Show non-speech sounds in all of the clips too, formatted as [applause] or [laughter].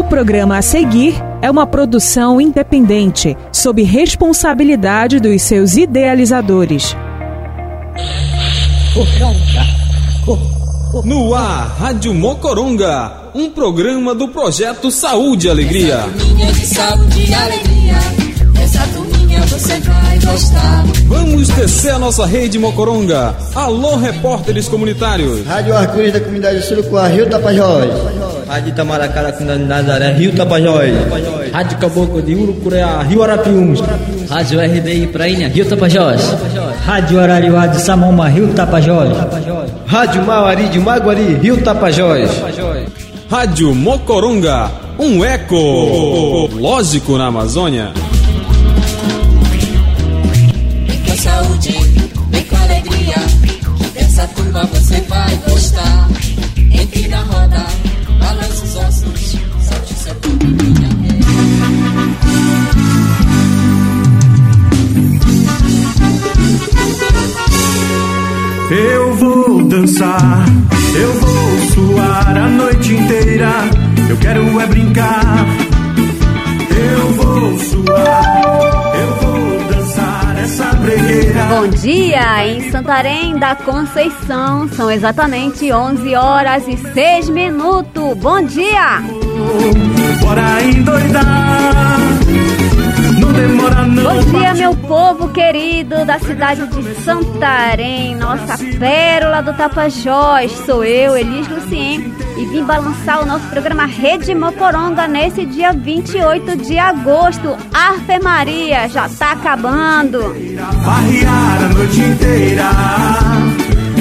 O programa a seguir é uma produção independente, sob responsabilidade dos seus idealizadores. No ar, Rádio Mocoronga, um programa do projeto Saúde e Alegria. Essa turminha de saúde e alegria, essa turminha você vai gostar. Vamos descer a nossa rede Mocoronga. Alô, repórteres comunitários. Rádio Arco-Íris da comunidade Surucuá, Rio Tapajós. Rádio Itamaracá da comunidade Nazaré, Rio Tapajós. Rádio Caboclo de Urucureá, Rio Arapiuns. Rádio RDI Prainha, Rio Tapajós. Rádio Arariuá de Samoma, Rio Tapajós. Rádio Mauari de Maguari, Rio Tapajós. Rádio Mocoronga, um eco lógico na Amazônia. Dessa turma você vai gostar. Entre na roda, balança os ossos, solte seu turminha. Eu vou dançar, eu vou suar a noite inteira. Eu quero é brincar. Eu vou suar, Bom dia em Santarém da Conceição. São exatamente 11 horas e 6 minutos. Bom dia! Bora endoidar. Não demora não. Bom dia, meu povo querido da cidade de Santarém, nossa pérola do Tapajós. Sou eu, Elis Lucien, e vim balançar o nosso programa Rede Mocoronga nesse dia 28 de agosto. Ave Maria, já tá acabando. Farrear a noite inteira.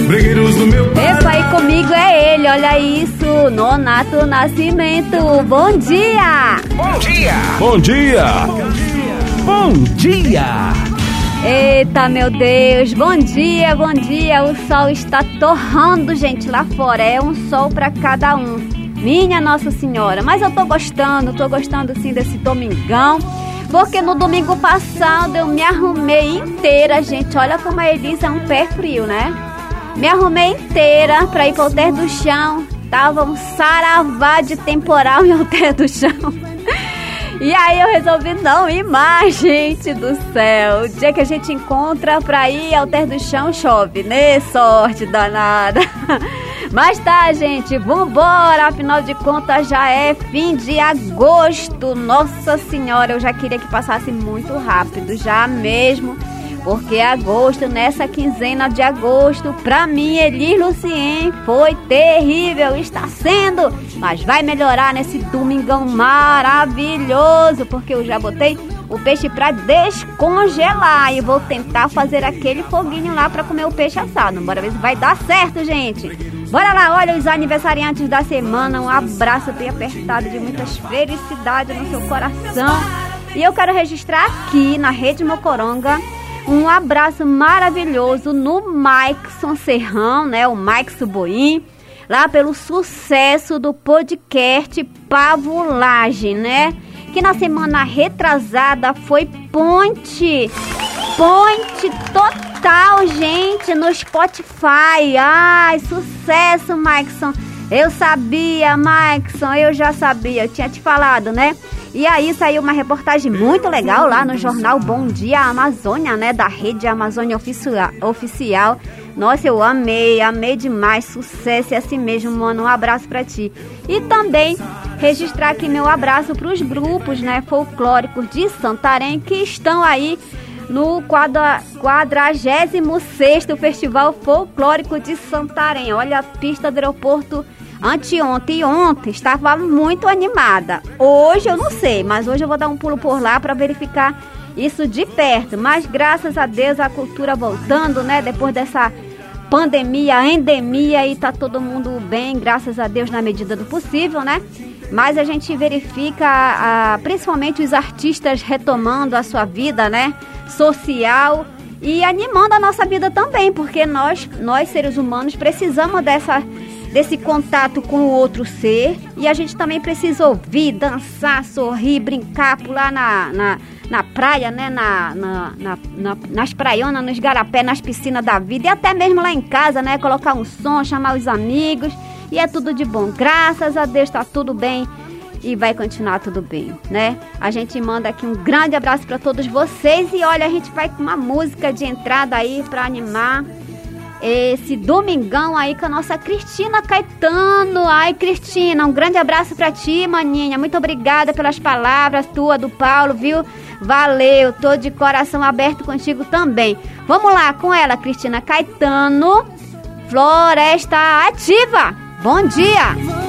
Bregueiros do meu pai. Epa, aí comigo é ele, olha isso, Nonato Nascimento. Bom dia! Bom dia! Bom dia! Eita, meu Deus, bom dia, bom dia. O sol está torrando, gente, lá fora. É um sol para cada um. Minha Nossa Senhora. Mas eu tô gostando, tô gostando sim desse domingão. Porque no domingo passado eu me arrumei inteira, gente. Olha como a Elisa é um pé frio, né? Me arrumei inteira pra ir pro alter do chão. Tava um saravá de temporal em alter do chão. E aí eu resolvi não ir mais, [laughs] gente do céu. O dia que a gente encontra pra ir ao ter do chão chove, né? Sorte danada. [laughs] Mas tá, gente, vambora. Afinal de contas, já é fim de agosto. Nossa Senhora, eu já queria que passasse muito rápido, já mesmo. Porque agosto, nessa quinzena de agosto, pra mim, Elis Lucien, foi terrível, está sendo. Mas vai melhorar nesse domingão maravilhoso, porque eu já botei o peixe pra descongelar e vou tentar fazer aquele foguinho lá pra comer o peixe assado. Bora ver se vai dar certo, gente. Bora lá, olha os aniversariantes da semana. Um abraço bem apertado de muitas felicidades no seu coração. E eu quero registrar aqui na Rede Mocoronga um abraço maravilhoso no Maikson Serrão, né? O Maikson Boim, lá pelo sucesso do podcast Pavulagem, né? Que na semana retrasada foi ponte, ponte total, gente, no Spotify. Ai, sucesso, Maikson. Eu sabia, Maikson, eu já sabia, eu tinha te falado, né? E aí saiu uma reportagem muito legal lá no jornal Bom Dia Amazônia, né? Da rede Amazônia Oficial. Nossa, eu amei, amei demais. Sucesso, é assim mesmo, mano. Um abraço pra ti. E também registrar aqui meu abraço pros grupos, né? Folclóricos de Santarém que estão aí no 46 Festival Folclórico de Santarém. Olha a pista do aeroporto Anteontem e ontem estava muito animada. Hoje eu não sei, mas hoje eu vou dar um pulo por lá para verificar isso de perto. Mas graças a Deus a cultura voltando, né? Depois dessa pandemia, endemia e tá todo mundo bem, graças a Deus na medida do possível, né? Mas a gente verifica, a, principalmente os artistas retomando a sua vida, né? Social e animando a nossa vida também, porque nós, nós seres humanos precisamos dessa desse contato com o outro ser. E a gente também precisa ouvir, dançar, sorrir, brincar, pular na, na, na praia, né? Na, na, na, na nas praionas, nos garapés, nas piscinas da vida. E até mesmo lá em casa, né? Colocar um som, chamar os amigos. E é tudo de bom. Graças a Deus tá tudo bem. e vai continuar tudo bem, né? A gente manda aqui um grande abraço para todos vocês e olha, a gente vai com uma música de entrada aí para animar esse domingão aí com a nossa Cristina Caetano. Ai, Cristina, um grande abraço para ti, maninha. Muito obrigada pelas palavras tua do Paulo, viu? Valeu, tô de coração aberto contigo também. Vamos lá com ela, Cristina Caetano. Floresta Ativa. Bom dia.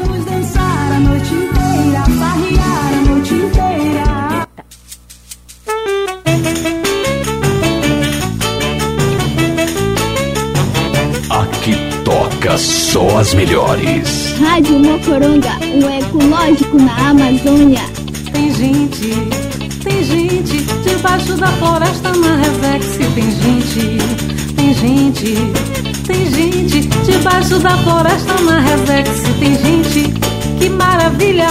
Só as melhores. Rádio Mocoronga, o ecológico na Amazônia. Tem gente, tem gente debaixo da floresta na Revex. Tem gente, tem gente, tem gente debaixo da floresta na Revex. Tem gente, que maravilha,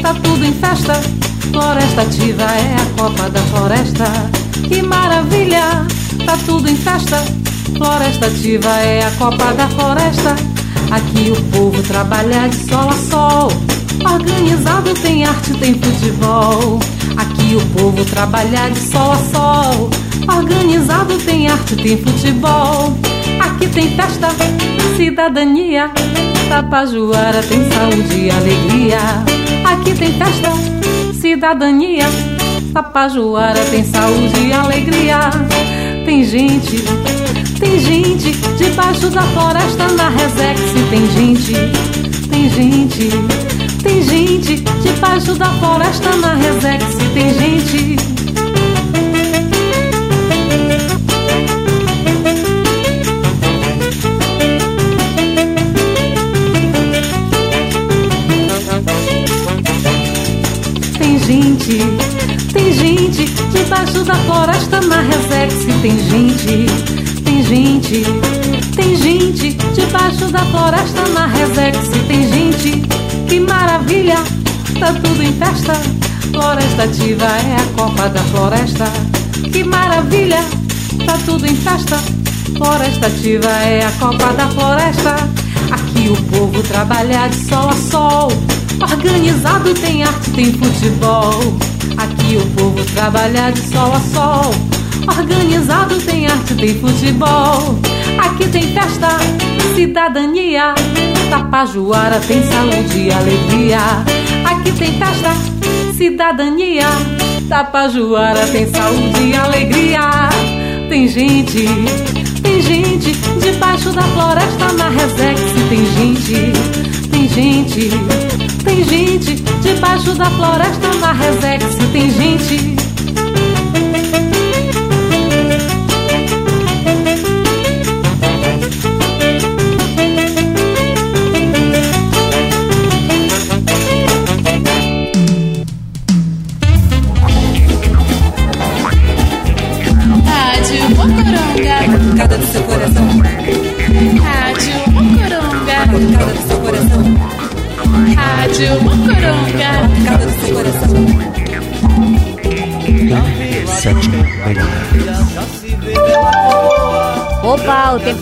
tá tudo em festa. Floresta ativa é a Copa da Floresta. Que maravilha, tá tudo em festa. Floresta ativa é a Copa da Floresta. Aqui o povo trabalha de sol a sol. Organizado tem arte, tem futebol. Aqui o povo trabalha de sol a sol. Organizado tem arte, tem futebol. Aqui tem festa, cidadania. Tapajuara tem saúde e alegria. Aqui tem festa, cidadania. Tapajuara tem saúde e alegria. Tem gente, gente debaixo da floresta na Resex. Tem gente, tem gente, tem gente debaixo da floresta na Resex. Tem gente. Tem gente, tem gente debaixo da floresta na Resex. Tem gente, gente, tem gente debaixo da floresta na Resex. Tem gente, que maravilha, tá tudo em festa. Floresta ativa é a Copa da Floresta. Que maravilha, tá tudo em festa. Floresta ativa é a Copa da Floresta. Aqui o povo trabalha de sol a sol. Organizado tem arte, tem futebol. Aqui o povo trabalha de sol a sol. Organizado tem arte, tem futebol. Aqui tem festa, cidadania. Tapajuara tem saúde e alegria. Aqui tem festa, cidadania. Tapajuara tem saúde e alegria. Tem gente, tem gente debaixo da floresta na Resex. Tem gente, tem gente, tem gente debaixo da floresta na Resex. Tem gente.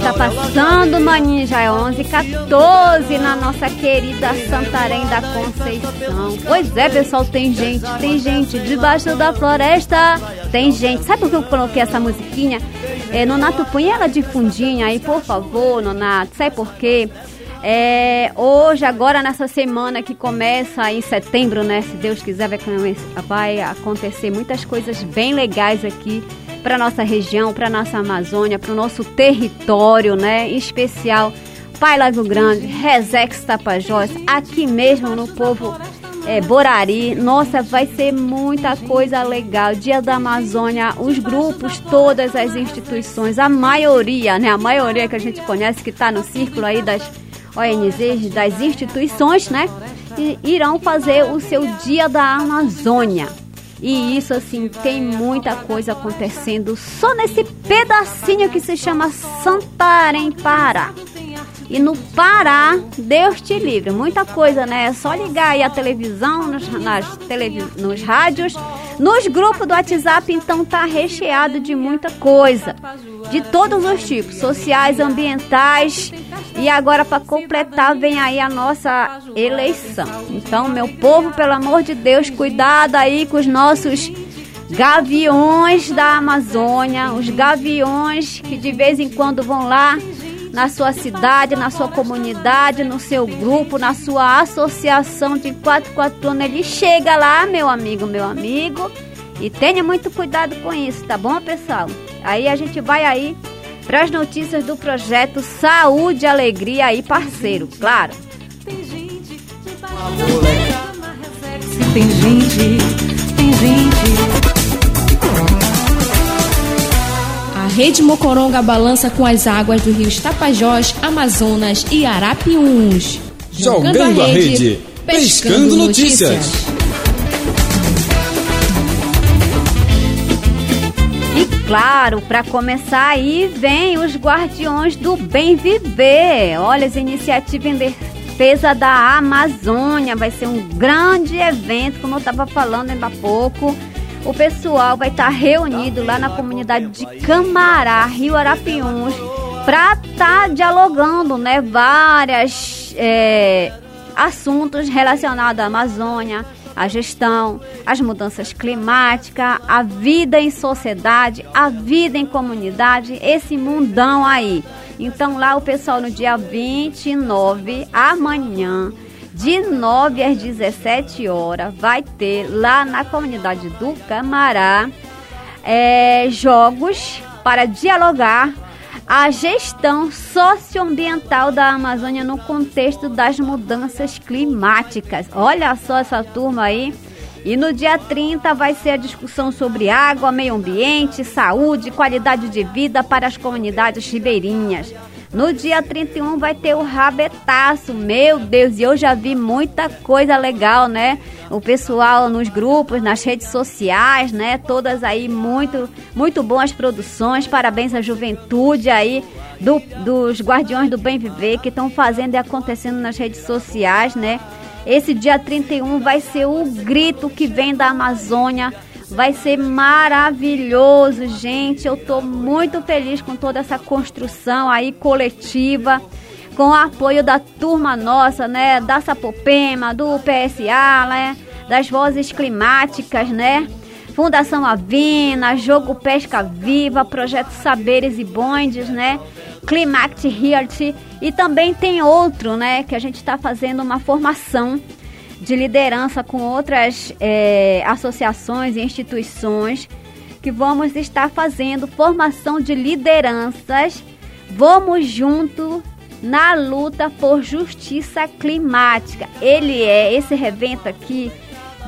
Tá passando, maninho, já é 11 14 na nossa querida Santarém da Conceição. Pois é, pessoal, tem gente, tem gente debaixo da floresta, tem gente. Sabe por que eu coloquei essa musiquinha? É, Nonato, põe ela de fundinho aí, por favor, Nonato. Sabe por quê? É, hoje, agora nessa semana que começa em setembro, né? Se Deus quiser, vai, vai acontecer muitas coisas bem legais aqui para nossa região, para nossa Amazônia, para o nosso território, né? Em especial Pai Lago Grande, Resex Tapajós, aqui mesmo no povo é, Borari. Nossa, vai ser muita coisa legal. Dia da Amazônia, os grupos, todas as instituições, a maioria, né? A maioria que a gente conhece que está no círculo aí das ONGs, das instituições, né? E irão fazer o seu Dia da Amazônia. E isso, assim, tem muita coisa acontecendo só nesse pedacinho que se chama Santarém, Pará. E no Pará, Deus te livre, muita coisa, né? É só ligar aí a televisão, nos, nas televi nos rádios, nos grupos do WhatsApp, então tá recheado de muita coisa. De todos os tipos, sociais, ambientais, E agora, para completar, vem aí a nossa eleição. Então, meu povo, pelo amor de Deus, cuidado aí com os nossos gaviões da Amazônia, os gaviões que de vez em quando vão lá na sua cidade, na sua comunidade, no seu grupo, na sua associação de 44 anos. Ele chega lá, meu amigo, meu amigo, e tenha muito cuidado com isso, tá bom, pessoal? Aí a gente vai aí para as notícias do projeto Saúde e Alegria aí, parceiro, claro. Tem gente debaixo Resex. Tem gente, tem gente. A Rede Mocoronga balança com as águas do rio Tapajós, Amazonas e Arapiuns. Jogando a rede, pescando notícias. E claro, para começar aí, vem os Guardiões do Bem Viver. Olha, as iniciativas em defesa da Amazônia. Vai ser um grande evento, como eu estava falando ainda há pouco. O pessoal vai estar reunido lá na comunidade de Camará, Rio Arapiuns, para estar tá dialogando, né, várias é, assuntos relacionados à Amazônia, à gestão, às mudanças climáticas, a vida em sociedade, a vida em comunidade, esse mundão aí. Então lá o pessoal no dia 29, amanhã, de 9 às 17 horas, vai ter lá na comunidade do Camará é, jogos para dialogar a gestão socioambiental da Amazônia no contexto das mudanças climáticas. Olha só essa turma aí. E no dia 30 vai ser a discussão sobre água, meio ambiente, saúde, qualidade de vida para as comunidades ribeirinhas. No dia 31 vai ter o rabetaço. Meu Deus, e eu já vi muita coisa legal, né? O pessoal nos grupos, nas redes sociais, né? Todas aí muito, muito boas produções. Parabéns à juventude aí do, dos Guardiões do Bem Viver que estão fazendo e acontecendo nas redes sociais, né? Esse dia 31 vai ser o grito que vem da Amazônia Vai ser maravilhoso, gente. Eu tô muito feliz com toda essa construção aí coletiva, com o apoio da turma nossa, né? Da Sapopema, do PSA, né? Das vozes climáticas, né? Fundação Avina, Jogo Pesca Viva, Projeto Saberes e Bondes, né? Climact Realty e também tem outro, né? Que a gente está fazendo uma formação de liderança com outras é, associações e instituições que vamos estar fazendo formação de lideranças. Vamos junto na luta por justiça climática. Ele é esse evento aqui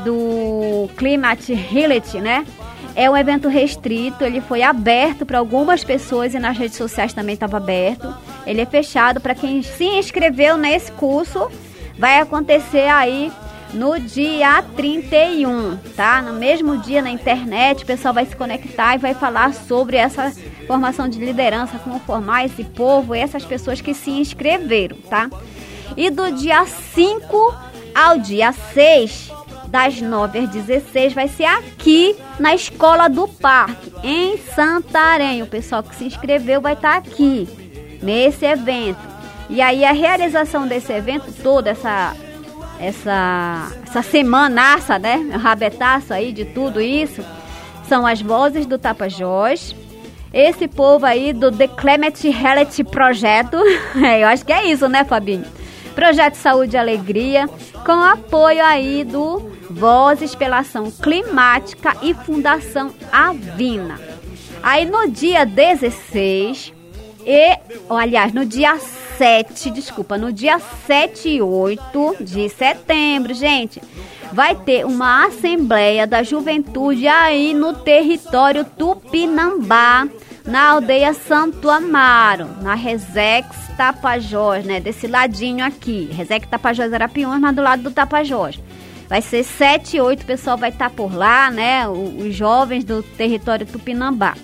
do Climate Reality, né? É um evento restrito, ele foi aberto para algumas pessoas e nas redes sociais também estava aberto. Ele é fechado para quem se inscreveu nesse curso vai acontecer aí no dia 31, tá? No mesmo dia na internet, o pessoal vai se conectar e vai falar sobre essa formação de liderança, como formar esse povo essas pessoas que se inscreveram, tá? E do dia 5 ao dia 6, das 9 às 16, vai ser aqui na Escola do Parque, em Santarém. O pessoal que se inscreveu vai estar aqui, nesse evento. E aí a realização desse evento todo, essa essa essa semanaça, né? Rabetaço aí de tudo isso, são as vozes do Tapajós. Esse povo aí do The Climate Reality Projeto, [laughs] eu acho que é isso, né, Fabinho? Projeto Saúde e Alegria, com apoio aí do Vozes pela Ação Climática e Fundação Avina. Aí no dia 16, e, aliás, no dia 7, desculpa, no dia 7 e 8 de setembro, gente, vai ter uma Assembleia da Juventude aí no território Tupinambá, na aldeia Santo Amaro, na Resex Tapajós, né? Desse ladinho aqui. Resex Tapajós Arapiuns, mas do lado do Tapajós. Vai ser 7 e 8, o pessoal vai estar tá por lá, né? Os jovens do território Tupinambá.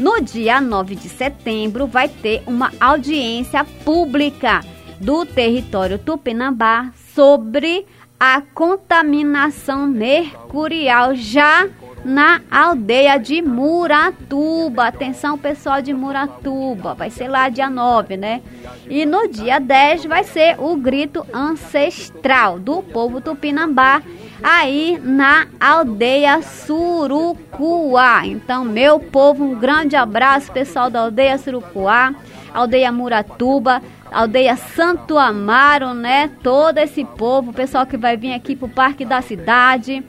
No dia 9 de setembro, vai ter uma audiência pública do território Tupinambá sobre a contaminação mercurial. Já na aldeia de Muratuba. Atenção, pessoal de Muratuba. Vai ser lá dia 9, né? E no dia 10 vai ser o grito ancestral do povo tupinambá aí na aldeia Surucuá. Então, meu povo, um grande abraço, pessoal da aldeia Surucuá, aldeia Muratuba, aldeia Santo Amaro, né? Todo esse povo, pessoal que vai vir aqui pro Parque da Cidade.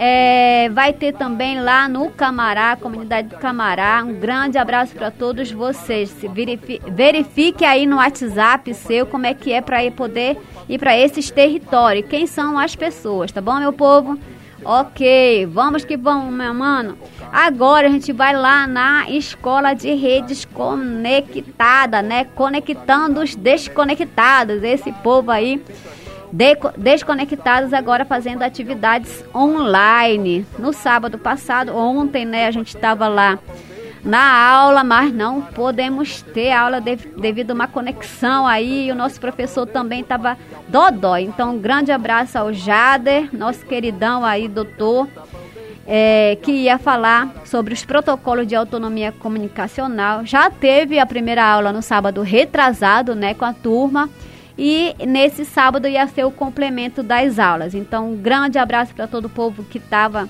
É, vai ter também lá no Camará, comunidade do Camará. Um grande abraço para todos vocês. Verifique, verifique aí no WhatsApp seu como é que é para poder ir para esses territórios. Quem são as pessoas, tá bom, meu povo? Ok, vamos que vamos, meu mano. Agora a gente vai lá na escola de redes conectada, né? Conectando os desconectados. Esse povo aí desconectados agora fazendo atividades online. No sábado passado, ontem, né, a gente estava lá na aula, mas não podemos ter aula devido a uma conexão aí. o nosso professor também estava dodói. Então, um grande abraço ao Jader, nosso queridão aí, doutor, é, que ia falar sobre os protocolos de autonomia comunicacional. Já teve a primeira aula no sábado retrasado, né, com a turma. E nesse sábado ia ser o complemento das aulas. Então, um grande abraço para todo o povo que estava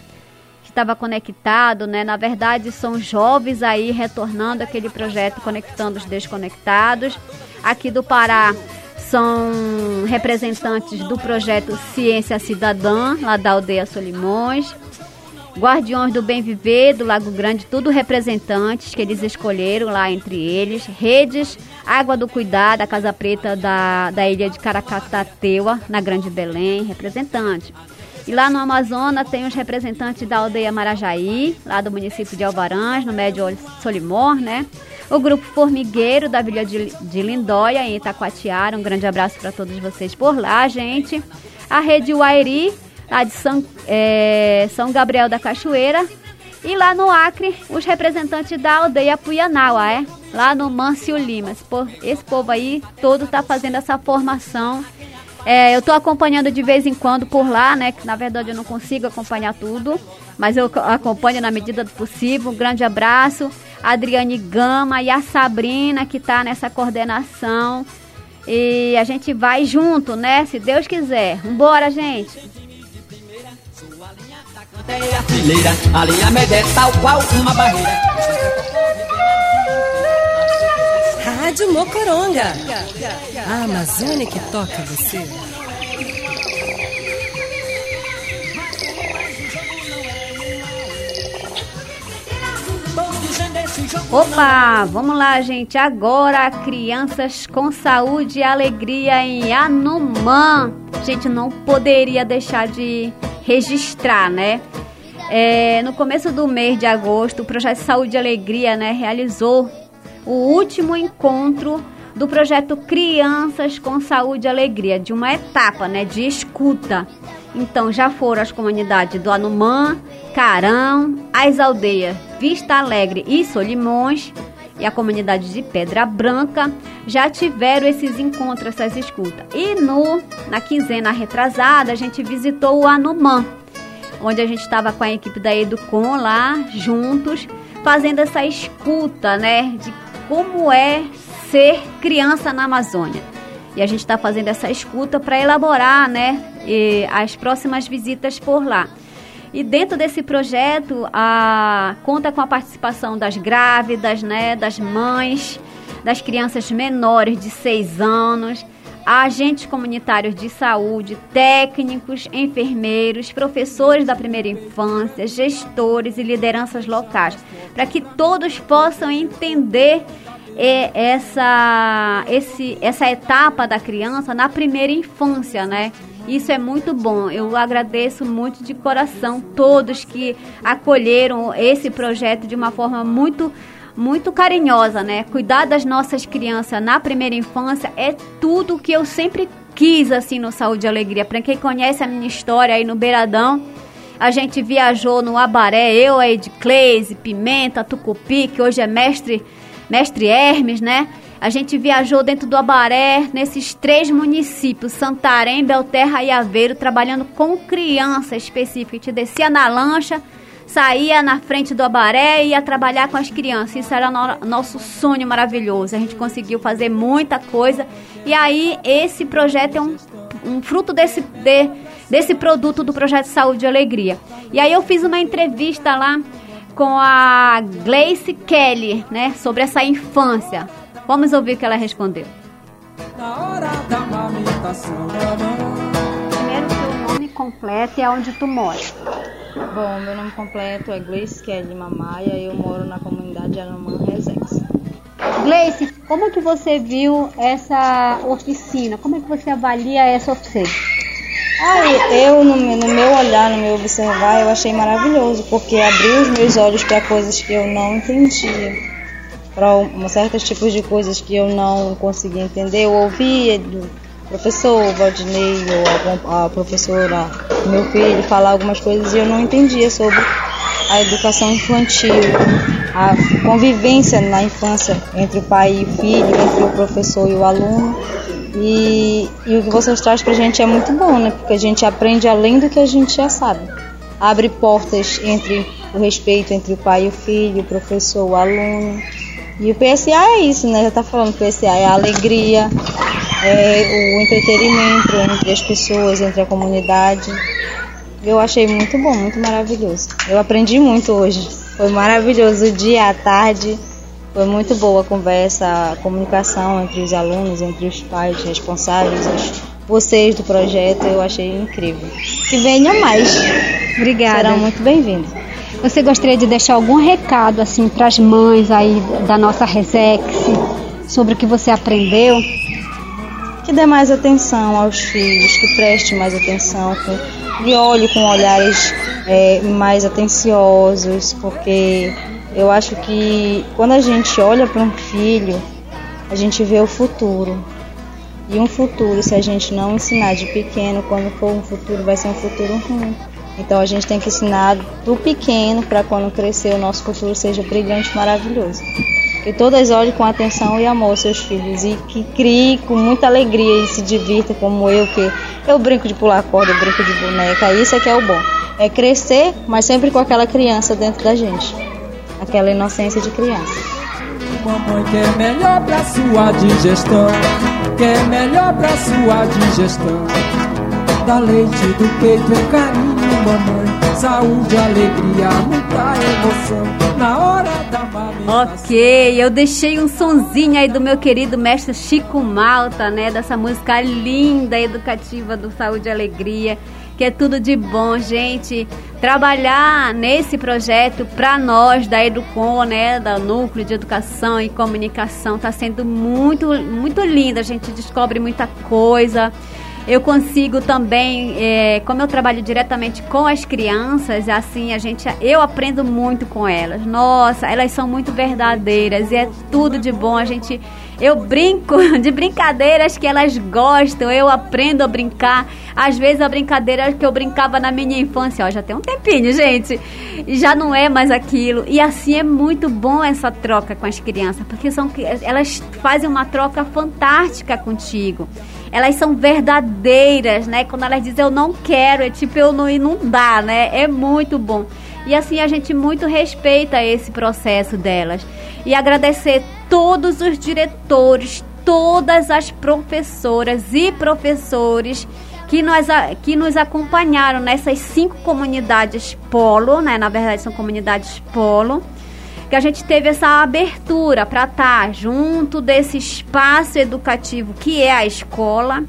que estava conectado, né? Na verdade, são jovens aí retornando aquele projeto Conectando os Desconectados. Aqui do Pará são representantes do projeto Ciência Cidadã, lá da aldeia Solimões. Guardiões do Bem Viver, do Lago Grande, tudo representantes que eles escolheram lá entre eles. Redes, Água do Cuidado, a Casa Preta da, da ilha de Caracatateua, na Grande Belém, representante. E lá no Amazonas tem os representantes da aldeia Marajaí, lá do município de Alvarães, no Médio Solimor, né? O grupo Formigueiro da Vila de, de Lindóia, em Itacoatiara. Um grande abraço para todos vocês por lá, gente. A Rede Uairi, lá de São, é, São Gabriel da Cachoeira. E lá no Acre, os representantes da aldeia Puianaua, é? Lá no Mâncio Lima. Esse povo, aí todo está fazendo essa formação. É, eu estou acompanhando de vez em quando por lá, né? Que na verdade eu não consigo acompanhar tudo, mas eu acompanho na medida do possível. Um grande abraço. A Adriane Gama e a Sabrina que está nessa coordenação. E a gente vai junto, né? Se Deus quiser. Vambora, gente! A fileira, a linha é tal qual uma barreira. Rádio Mocoronga, a Amazônia que toca você. Opa, vamos lá, gente. Agora, crianças com saúde e alegria em Anumã. Gente, não poderia deixar de registrar, né? É, no começo do mês de agosto, o Projeto Saúde e Alegria né, realizou o último encontro do projeto Crianças com Saúde e Alegria, de uma etapa né, de escuta. Então já foram as comunidades do Anumã, Carão, as aldeias Vista Alegre e Solimões e a comunidade de Pedra Branca já tiveram esses encontros, essas escutas. E no, na quinzena retrasada, a gente visitou o Anumã, onde a gente estava com a equipe da Educom lá, juntos, fazendo essa escuta, né, de como é ser criança na Amazônia. E a gente está fazendo essa escuta para elaborar, né, as próximas visitas por lá. E dentro desse projeto, a, conta com a participação das grávidas, né, das mães, das crianças menores de 6 anos, agentes comunitários de saúde, técnicos, enfermeiros, professores da primeira infância, gestores e lideranças locais, para que todos possam entender é, essa, esse, essa etapa da criança na primeira infância, né? Isso é muito bom. Eu agradeço muito de coração todos que acolheram esse projeto de uma forma muito muito carinhosa, né? Cuidar das nossas crianças na primeira infância é tudo que eu sempre quis assim no Saúde e Alegria. Para quem conhece a minha história aí no Beiradão, a gente viajou no Abaré, eu, a Edcleise, Pimenta, Tucupi, que hoje é mestre, mestre Hermes, né? A gente viajou dentro do Abaré, nesses três municípios, Santarém, Belterra e Aveiro, trabalhando com criança específica. A gente descia na lancha, saía na frente do abaré e ia trabalhar com as crianças. Isso era no, nosso sonho maravilhoso. A gente conseguiu fazer muita coisa. E aí, esse projeto é um, um fruto desse, de, desse produto do Projeto Saúde e Alegria. E aí, eu fiz uma entrevista lá com a Gleice Kelly, né, sobre essa infância. Vamos ouvir o que ela respondeu. Na hora da amamentação, Primeiro, seu nome completo e aonde tu mora. Bom, meu nome completo é Gleice Kelly Mamaia e eu moro na comunidade Alemã Resex. Gleice, como é que você viu essa oficina? Como é que você avalia essa oficina? Ah, eu, no, meu- no meu olhar, no meu observar, eu achei maravilhoso, porque abriu os meus olhos para coisas que eu não entendia, para um, certos tipos de coisas que eu não conseguia entender. Eu ouvia professor Valdinei ou a professora meu filho falar algumas coisas e eu não entendia sobre a educação infantil, a convivência na infância entre o pai e o filho, entre o professor e o aluno. E, e o que vocês trazem pra gente é muito bom, né? Porque a gente aprende além do que a gente já sabe. Abre portas entre o respeito entre o pai e o filho, o professor, o aluno. E o PSA é isso, né? Já tá falando, o PSA é a alegria, é o entretenimento entre as pessoas, entre a comunidade. Eu achei muito bom, muito maravilhoso. Eu aprendi muito hoje. Foi maravilhoso o dia, a tarde. Foi muito boa a conversa, a comunicação entre os alunos, entre os pais responsáveis, os- vocês do projeto. Eu achei incrível. Que venham mais. Obrigada. Serão muito bem-vindos. Você gostaria de deixar algum recado assim para as mães aí da nossa Resex sobre o que você aprendeu? Que dê mais atenção aos filhos, que preste mais atenção, que, que olhe com olhares é, mais atenciosos, porque eu acho que quando a gente olha para um filho, a gente vê o futuro. E um futuro, se a gente não ensinar de pequeno, quando for um futuro, vai ser um futuro ruim. Então a gente tem que ensinar do pequeno para quando crescer o nosso futuro seja brilhante, maravilhoso. Que todas olhem com atenção e amor seus filhos e que crie com muita alegria e se divirta como eu, que eu brinco de pular corda, eu brinco de boneca, isso é que é o bom. É crescer, mas sempre com aquela criança dentro da gente. Aquela inocência de criança. Mamãe quer melhor pra sua digestão, quer melhor pra sua digestão. Dá leite do peito é carinho, mamãe. Saúde, alegria, muita emoção. Na hora da. Ok, eu deixei um sonzinho aí do meu querido mestre Chico Malta, né? Dessa música linda, educativa do Saúde e Alegria, que é tudo de bom, gente. Trabalhar nesse projeto para nós da Educom, né? Da Núcleo de Educação e Comunicação, tá sendo muito, muito lindo. A gente descobre muita coisa. Eu consigo também, é, como eu trabalho diretamente com as crianças, assim, a gente, eu aprendo muito com elas. Nossa, elas são muito verdadeiras e é tudo de bom. A gente, eu brinco [laughs] de brincadeiras que elas gostam. Eu aprendo a brincar. Às vezes a brincadeira que eu brincava na minha infância, ó, já tem um tempinho, gente, já não é mais aquilo. E assim é muito bom essa troca com as crianças, porque são, elas fazem uma troca fantástica contigo elas são verdadeiras, né? Quando elas dizem eu não quero, é tipo eu não dá, né? É muito bom. E assim a gente muito respeita esse processo delas. E agradecer todos os diretores, todas as professoras e professores que nos, que nos acompanharam nessas cinco comunidades polo, né? Na verdade são comunidades polo que a gente teve essa abertura para estar junto desse espaço educativo que é a escola.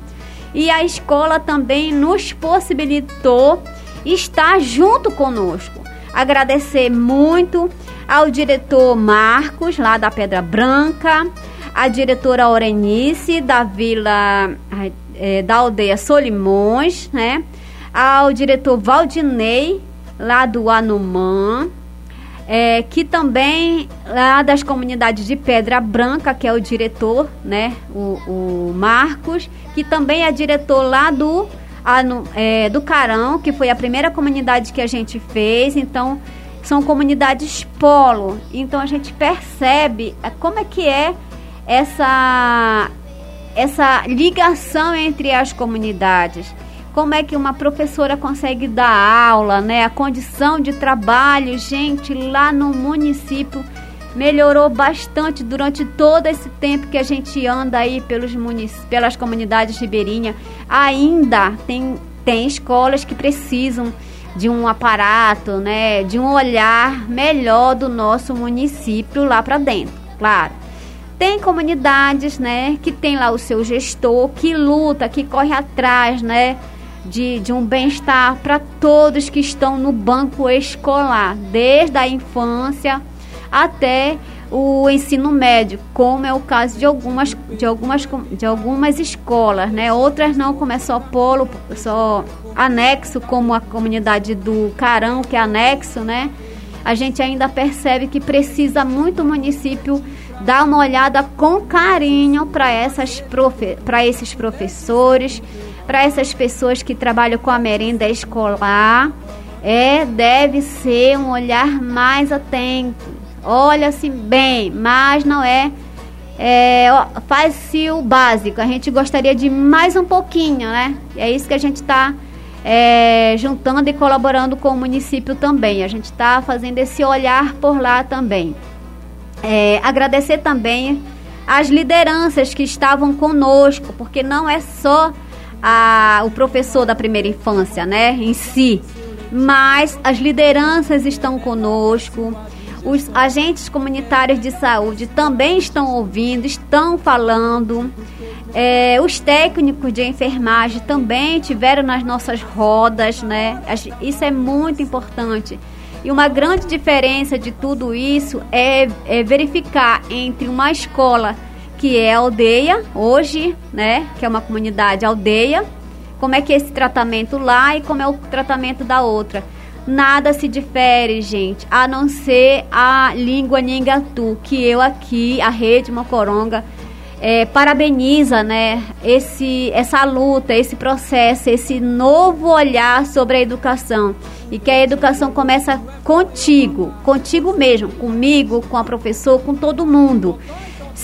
E a escola também nos possibilitou estar junto conosco. Agradecer muito ao diretor Marcos, lá da Pedra Branca, a diretora Orenice, da Vila é, da Aldeia Solimões, né? Ao diretor Valdinei, lá do Anumã, é, que também lá das comunidades de Pedra Branca, que é o diretor, né, o, o Marcos, que também é diretor lá do, a, no, é, do Carão, que foi a primeira comunidade que a gente fez, então são comunidades polo, então a gente percebe como é que é essa, essa ligação entre as comunidades. Como é que uma professora consegue dar aula, né? A condição de trabalho, gente, lá no município melhorou bastante durante todo esse tempo que a gente anda aí pelos munic... pelas comunidades ribeirinhas. Ainda tem, tem escolas que precisam de um aparato, né, de um olhar melhor do nosso município lá para dentro, claro. Tem comunidades, né, que tem lá o seu gestor, que luta, que corre atrás, né, de, de um bem-estar para todos que estão no banco escolar, desde a infância até o ensino médio, como é o caso de algumas, de algumas, de algumas escolas, né? Outras não, como é só polo, só anexo, como a comunidade do Carão, que é anexo, né? A gente ainda percebe que precisa muito o município dar uma olhada com carinho para profe para esses professores, para essas pessoas que trabalham com a merenda escolar. É, deve ser um olhar mais atento, olha-se bem, mas não é, é faz-se o básico. A gente gostaria de mais um pouquinho, né? É isso que a gente está é, juntando e colaborando com o município também. A gente está fazendo esse olhar por lá também. É, agradecer também as lideranças que estavam conosco, porque não é só a, o professor da primeira infância, né, em si, mas as lideranças estão conosco, os agentes comunitários de saúde também estão ouvindo, estão falando. É, os técnicos de enfermagem também tiveram nas nossas rodas, né? Isso é muito importante. E uma grande diferença de tudo isso é, é verificar entre uma escola que é aldeia, hoje, né? Que é uma comunidade aldeia, como é que é esse tratamento lá e como é o tratamento da outra nada se difere, gente, a não ser a língua Ningatu, que eu aqui, a Rede Mocoronga, é, parabeniza né, esse, essa luta, esse processo, esse novo olhar sobre a educação. E que a educação começa contigo, contigo mesmo, comigo, com a professora, com todo mundo.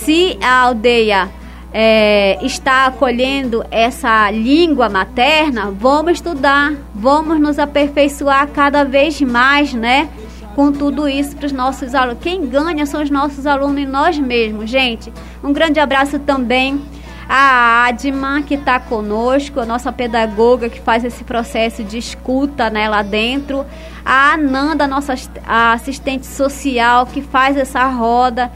Se a aldeia é, está acolhendo essa língua materna, vamos estudar, vamos nos aperfeiçoar cada vez mais, né? Com tudo isso para os nossos alunos. Quem ganha são os nossos alunos e nós mesmos, gente. Um grande abraço também a Adma, que está conosco, a nossa pedagoga que faz esse processo de escuta né, lá dentro, a Ananda, nossa assistente social, que faz essa roda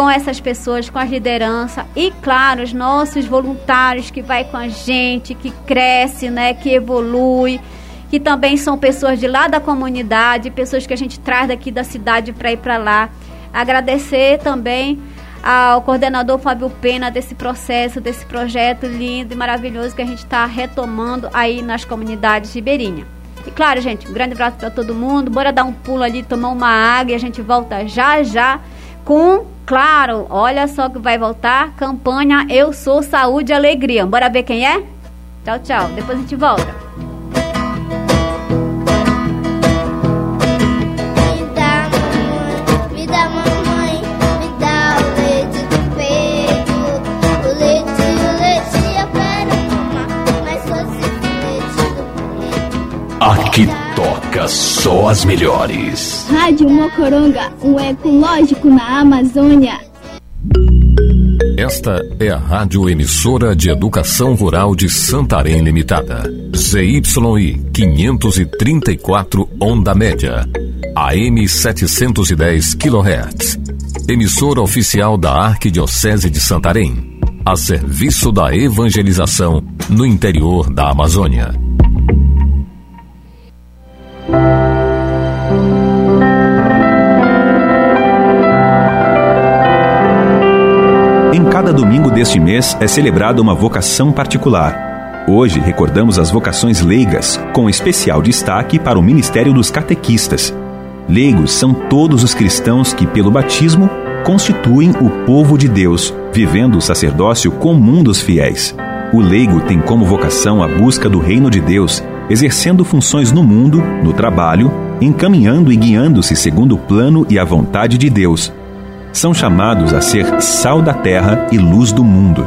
com essas pessoas, com as lideranças e, claro, os nossos voluntários que vai com a gente, que cresce, né, que evolui, que também são pessoas de lá da comunidade, pessoas que a gente traz daqui da cidade para ir para lá. Agradecer também ao coordenador Fábio Pena desse processo, desse projeto lindo e maravilhoso que a gente está retomando aí nas comunidades ribeirinhas. E claro, gente, um grande abraço para todo mundo. Bora dar um pulo ali, tomar uma água e a gente volta já já com, claro, olha só que vai voltar, campanha Eu Sou Saúde e Alegria. Bora ver quem é? Tchau, tchau. Depois a gente volta. Só as melhores. Rádio Mocoronga, um ecológico na Amazônia. Esta é a Rádio Emissora de Educação Rural de Santarém Limitada. ZYI 534 Onda Média. AM 710 kHz. Emissora oficial da Arquidiocese de Santarém. A serviço da evangelização no interior da Amazônia. Cada domingo deste mês é celebrada uma vocação particular. Hoje recordamos as vocações leigas, com especial destaque para o Ministério dos Catequistas. Leigos são todos os cristãos que, pelo batismo, constituem o povo de Deus, vivendo o sacerdócio comum dos fiéis. O leigo tem como vocação a busca do reino de Deus exercendo funções no mundo, no trabalho, encaminhando e guiando-se segundo o plano e a vontade de Deus. São chamados a ser sal da terra e luz do mundo.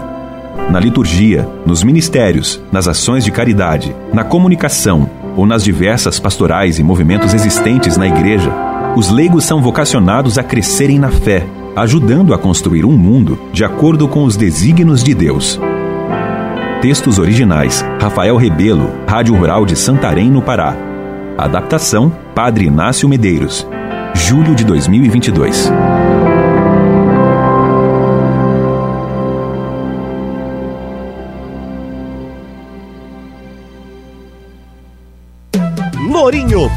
Na liturgia, nos ministérios, nas ações de caridade, na comunicação ou nas diversas pastorais e movimentos existentes na igreja, os leigos são vocacionados a crescerem na fé, ajudando a construir um mundo de acordo com os desígnios de Deus. Textos originais: Rafael Rebelo, Rádio Rural de Santarém, no Pará. Adaptação: Padre Inácio Medeiros. Julho de 2022.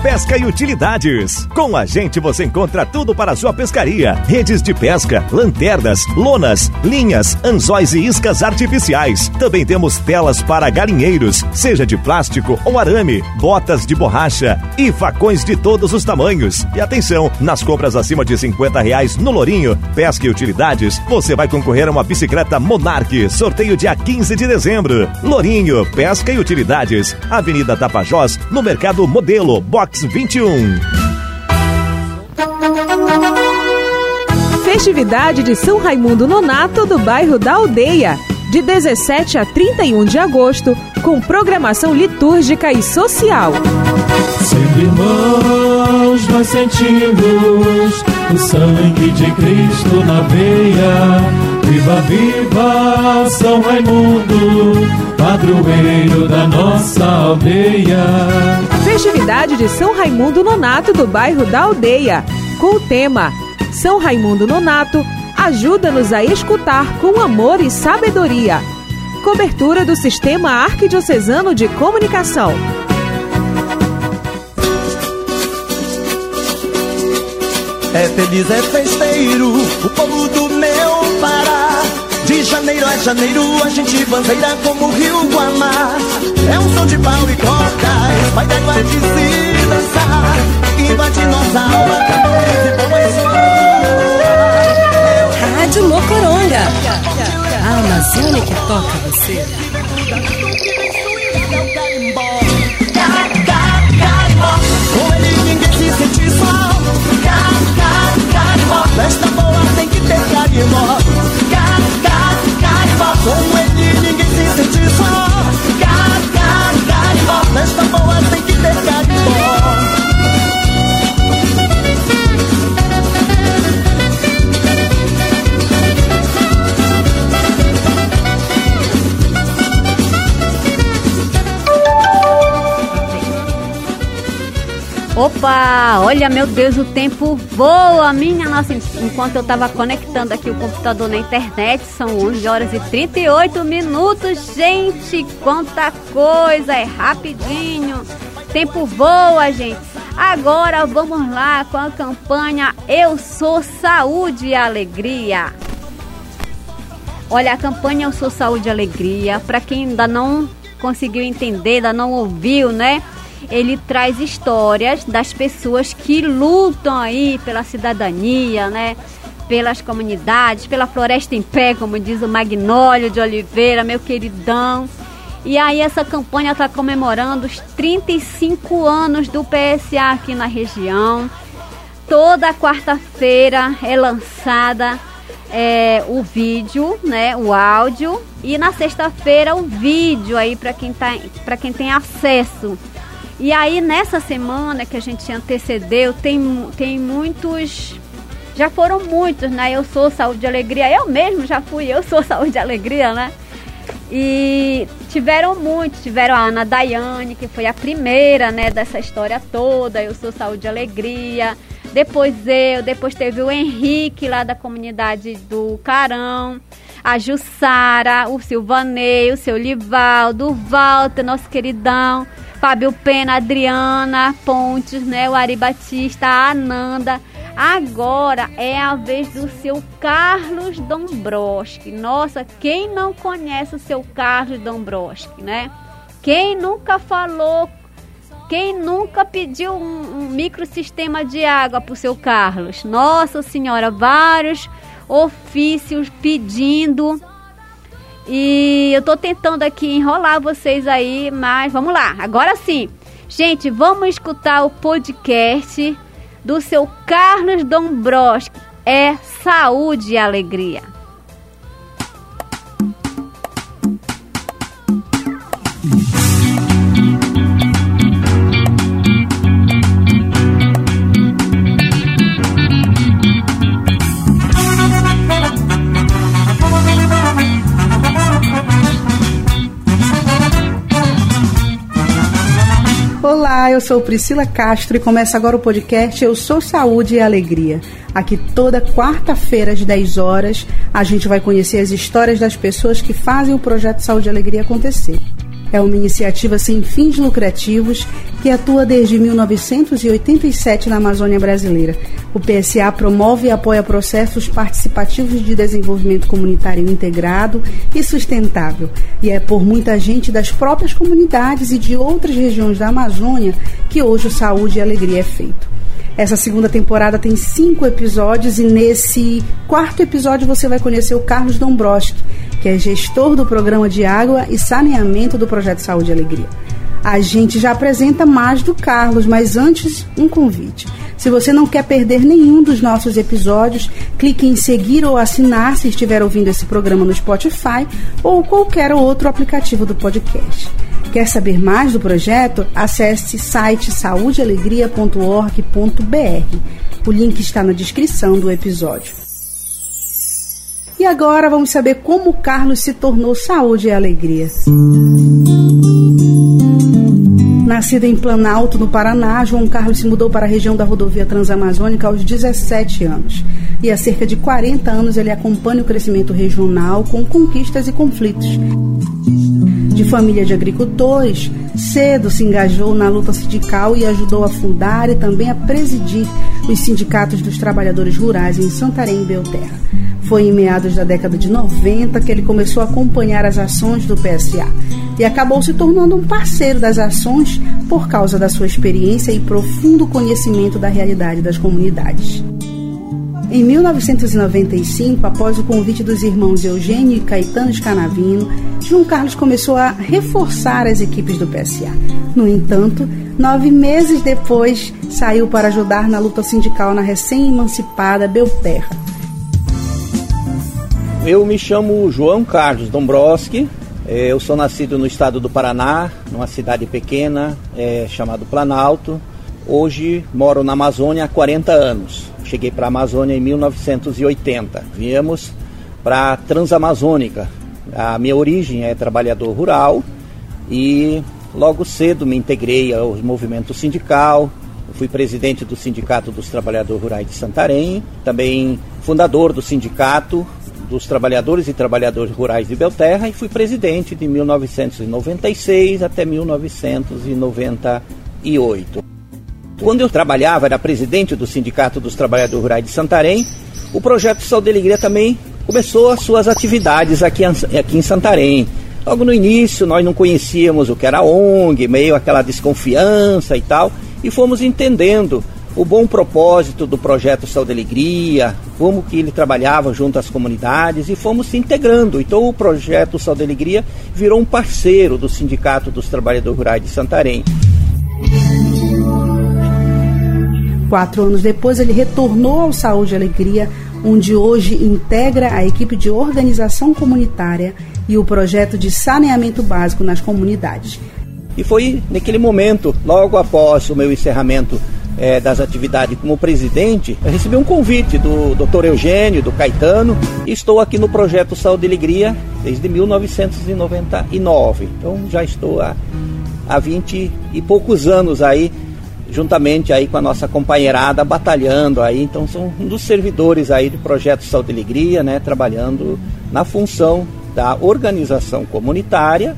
Pesca e Utilidades. Com a gente você encontra tudo para a sua pescaria: redes de pesca, lanternas, lonas, linhas, anzóis e iscas artificiais. Também temos telas para galinheiros, seja de plástico ou arame, botas de borracha e facões de todos os tamanhos. E atenção, nas compras acima de 50 reais no Lourinho Pesca e Utilidades, você vai concorrer a uma bicicleta Monarch, sorteio dia 15 de dezembro. Lourinho Pesca e Utilidades, Avenida Tapajós, no Mercado Modelo, Box 21. Festividade de São Raimundo Nonato do bairro da Aldeia, de 17 a 31 de agosto, com programação litúrgica e social. Sendo irmãos, nós sentimos o sangue de Cristo na veia. Viva, viva São Raimundo, padroeiro da nossa aldeia. Festividade de São Raimundo Nonato do bairro da Aldeia, com o tema São Raimundo Nonato ajuda-nos a escutar com amor e sabedoria. Cobertura do Sistema Arquidiocesano de Comunicação. É feliz, é festeiro, o povo do meu Pará. De janeiro a janeiro a gente bandeira como o rio Guamá. É um som de pau e cordas, vai d'água de se dançar. Invade nossa alma, cantores e poesia. Rádio Mocoronga. A Amazônia que toca você. Com ele ninguém se sente só. Festa boa tem que ter carimbó. Ca, ca, carimbó. Com ele ninguém se sente só. Ca, ca, carimbó. Festa boa tem que ter carimbó. Opa, olha meu Deus, o tempo voa, minha nossa. Enquanto eu tava conectando aqui o computador na internet, são 11 horas e 38 minutos. Gente, quanta coisa, é rapidinho. Tempo voa, gente. Agora vamos lá com a campanha Eu Sou Saúde e Alegria. Olha, a campanha Eu Sou Saúde e Alegria, para quem ainda não conseguiu entender, ainda não ouviu, né? Ele traz histórias das pessoas que lutam aí pela cidadania, né? Pelas comunidades, pela floresta em pé, como diz o Magnólio de Oliveira, meu queridão. E aí essa campanha está comemorando os 35 anos do PSA aqui na região. Toda quarta-feira é lançada é, o vídeo, né, o áudio e na sexta-feira o vídeo aí para quem tá, para quem tem acesso. E aí nessa semana que a gente antecedeu, tem, tem muitos já foram muitos, né? Eu sou Saúde e Alegria, eu mesmo já fui, eu sou [laughs] Saúde e Alegria, né? E tiveram muitos, tiveram a Ana Daiane, que foi a primeira, né, dessa história toda, eu sou Saúde e Alegria. Depois eu, depois teve o Henrique lá da comunidade do Carão, a Jussara, o Silvanei, o seu Livaldo, o Walter, nosso queridão, Fábio Pena, Adriana Pontes, né, o Ari Batista, a Ananda. Agora é a vez do seu Carlos Dombroski. Nossa, quem não conhece o seu Carlos Dombroski, né? Quem nunca falou, quem nunca pediu um, um microsistema de água para o seu Carlos? Nossa Senhora, vários ofícios pedindo. E eu tô tentando aqui enrolar vocês aí, mas vamos lá. Agora sim. Gente, vamos escutar o podcast do seu Carlos Dombroski. É saúde e alegria. Eu sou Priscila Castro e começa agora o podcast Eu Sou Saúde e Alegria. Aqui toda quarta-feira às 10 horas a gente vai conhecer as histórias das pessoas que fazem o projeto Saúde e Alegria acontecer. É uma iniciativa sem fins lucrativos que atua desde 1987 na Amazônia brasileira. O PSA promove e apoia processos participativos de desenvolvimento comunitário integrado e sustentável. E é por muita gente das próprias comunidades e de outras regiões da Amazônia que hoje o Saúde e Alegria é feito. Essa segunda temporada tem cinco episódios e nesse quarto episódio você vai conhecer o Carlos Dombrowski, que é gestor do programa de água e saneamento do projeto Saúde e Alegria. A gente já apresenta mais do Carlos, mas antes, um convite. Se você não quer perder nenhum dos nossos episódios, clique em seguir ou assinar se estiver ouvindo esse programa no Spotify ou qualquer outro aplicativo do podcast. Quer saber mais do projeto? Acesse site saudealegria.org.br. O link está na descrição do episódio. E agora vamos saber como Carlos se tornou saúde e alegria. Nascido em Planalto, no Paraná, João Carlos se mudou para a região da rodovia Transamazônica aos 17 anos. E há cerca de 40 anos ele acompanha o crescimento regional com conquistas e conflitos. De família de agricultores, cedo se engajou na luta sindical e ajudou a fundar e também a presidir os sindicatos dos trabalhadores rurais em Santarém e Belterra. Foi em meados da década de 90 que ele começou a acompanhar as ações do PSA e acabou se tornando um parceiro das ações por causa da sua experiência e profundo conhecimento da realidade das comunidades. Em 1995, após o convite dos irmãos Eugênio e Caetano Scanavino, João Carlos começou a reforçar as equipes do PSA. No entanto, nove meses depois, saiu para ajudar na luta sindical na recém-emancipada Belterra. Eu me chamo João Carlos Dombrowski, é, eu sou nascido no estado do Paraná, numa cidade pequena é, chamada Planalto. Hoje moro na Amazônia há 40 anos. Cheguei para a Amazônia em 1980. Viemos para a Transamazônica. A minha origem é trabalhador rural e logo cedo me integrei ao movimento sindical. Fui presidente do Sindicato dos Trabalhadores Rurais de Santarém, também fundador do Sindicato dos Trabalhadores e Trabalhadoras Rurais de Belterra e fui presidente de 1996 até 1998. Quando eu trabalhava, era presidente do Sindicato dos Trabalhadores Rurais de Santarém, o projeto Saúde e Alegria também começou as suas atividades aqui, aqui em Santarém. Logo no início, nós não conhecíamos o que era ONG, meio aquela desconfiança e tal, e fomos entendendo o bom propósito do projeto Saúde e Alegria, como que ele trabalhava junto às comunidades e fomos se integrando. Então o projeto Saúde e Alegria virou um parceiro do Sindicato dos Trabalhadores Rurais de Santarém. Quatro anos depois, ele retornou ao Saúde e Alegria, onde hoje integra a equipe de organização comunitária e o projeto de saneamento básico nas comunidades. E foi naquele momento, logo após o meu encerramento é, das atividades como presidente, eu recebi um convite do Dr. Eugênio, do Caetano, e estou aqui no projeto Saúde e Alegria desde 1999. Então já estou há, há 20 e poucos anos aí juntamente aí com a nossa companheirada batalhando aí, então são um dos servidores aí do projeto Saúde e Alegria, né, trabalhando na função da organização comunitária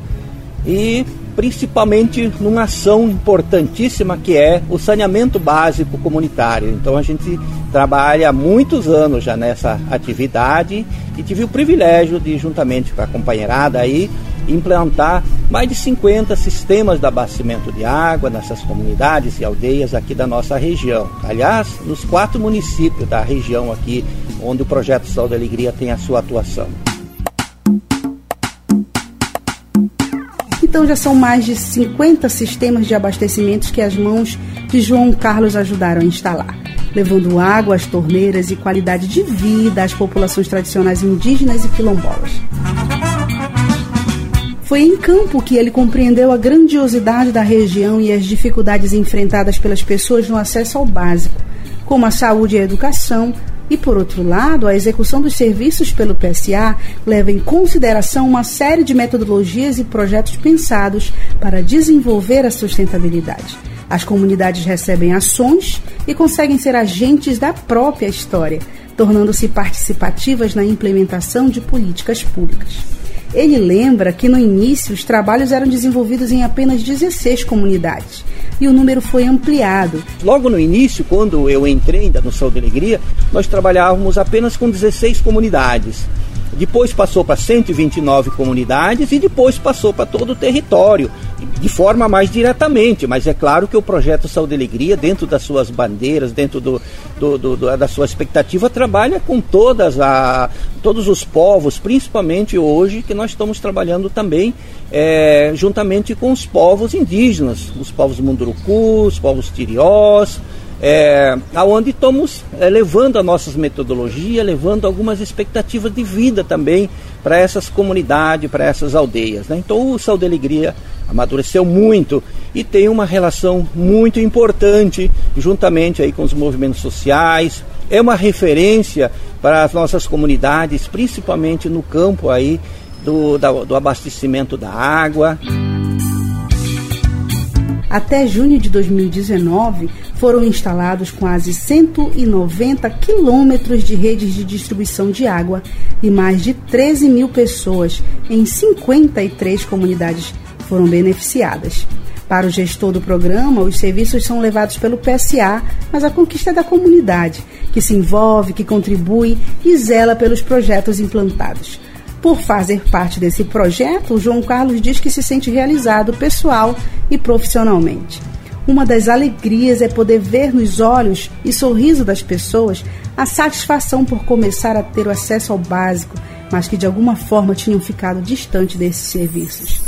e principalmente numa ação importantíssima que é o saneamento básico comunitário. Então a gente trabalha há muitos anos já nessa atividade e tive o privilégio de juntamente com a companheirada aí implantar mais de 50 sistemas de abastecimento de água nessas comunidades e aldeias aqui da nossa região. Aliás, nos quatro municípios da região aqui, onde o projeto Saúde e Alegria tem a sua atuação. Então já são mais de 50 sistemas de abastecimentos que as mãos de João Carlos ajudaram a instalar, levando água às torneiras e qualidade de vida às populações tradicionais indígenas e quilombolas. Foi em campo que ele compreendeu a grandiosidade da região e as dificuldades enfrentadas pelas pessoas no acesso ao básico, como a saúde e a educação, e, por outro lado, a execução dos serviços pelo PSA leva em consideração uma série de metodologias e projetos pensados para desenvolver a sustentabilidade. As comunidades recebem ações e conseguem ser agentes da própria história, tornando-se participativas na implementação de políticas públicas. Ele lembra que no início os trabalhos eram desenvolvidos em apenas 16 comunidades e o número foi ampliado. Logo no início, quando eu entrei ainda no Sol de Alegria, nós trabalhávamos apenas com 16 comunidades. Depois passou para 129 comunidades e depois passou para todo o território, de forma mais diretamente. Mas é claro que o projeto Saúde e Alegria, dentro das suas bandeiras, dentro do, do, do, da sua expectativa, trabalha com todas a, todos os povos, principalmente hoje que nós estamos trabalhando também é, juntamente com os povos indígenas, os povos Munduruku, os povos Tiriós, é, aonde estamos é, levando a nossas metodologias, levando algumas expectativas de vida também para essas comunidades, para essas aldeias. Né? Então o Saúde Alegria amadureceu muito e tem uma relação muito importante juntamente aí com os movimentos sociais. É uma referência para as nossas comunidades, principalmente no campo aí do, da, do abastecimento da água. Até junho de 2019, foram instalados quase 190 quilômetros de redes de distribuição de água e mais de 13 mil pessoas em 53 comunidades foram beneficiadas. Para o gestor do programa, os serviços são levados pelo PSA, mas a conquista é da comunidade, que se envolve, que contribui e zela pelos projetos implantados. Por fazer parte desse projeto, o João Carlos diz que se sente realizado pessoal e profissionalmente. Uma das alegrias é poder ver nos olhos e sorriso das pessoas a satisfação por começar a ter o acesso ao básico, mas que de alguma forma tinham ficado distante desses serviços.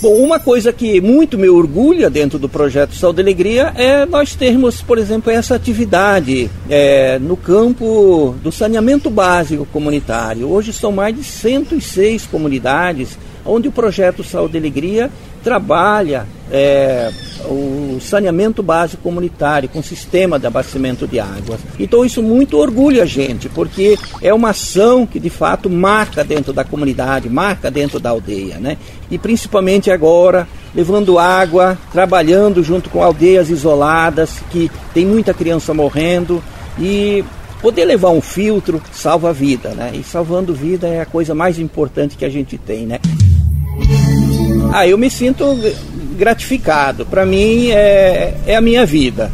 Bom, uma coisa que muito me orgulha dentro do projeto Saúde e Alegria é nós termos, por exemplo, essa atividade é, no campo do saneamento básico comunitário. Hoje são mais de 106 comunidades onde o projeto Saúde e Alegria trabalha é, o saneamento básico comunitário com sistema de abastecimento de água. Então isso muito orgulha a gente, porque é uma ação que de fato marca dentro da comunidade, marca dentro da aldeia, né? E principalmente agora levando água, trabalhando junto com aldeias isoladas que tem muita criança morrendo e poder levar um filtro salva a vida, né? E salvando vida é a coisa mais importante que a gente tem, né? Ah, eu me sinto gratificado. Para mim é, é a minha vida.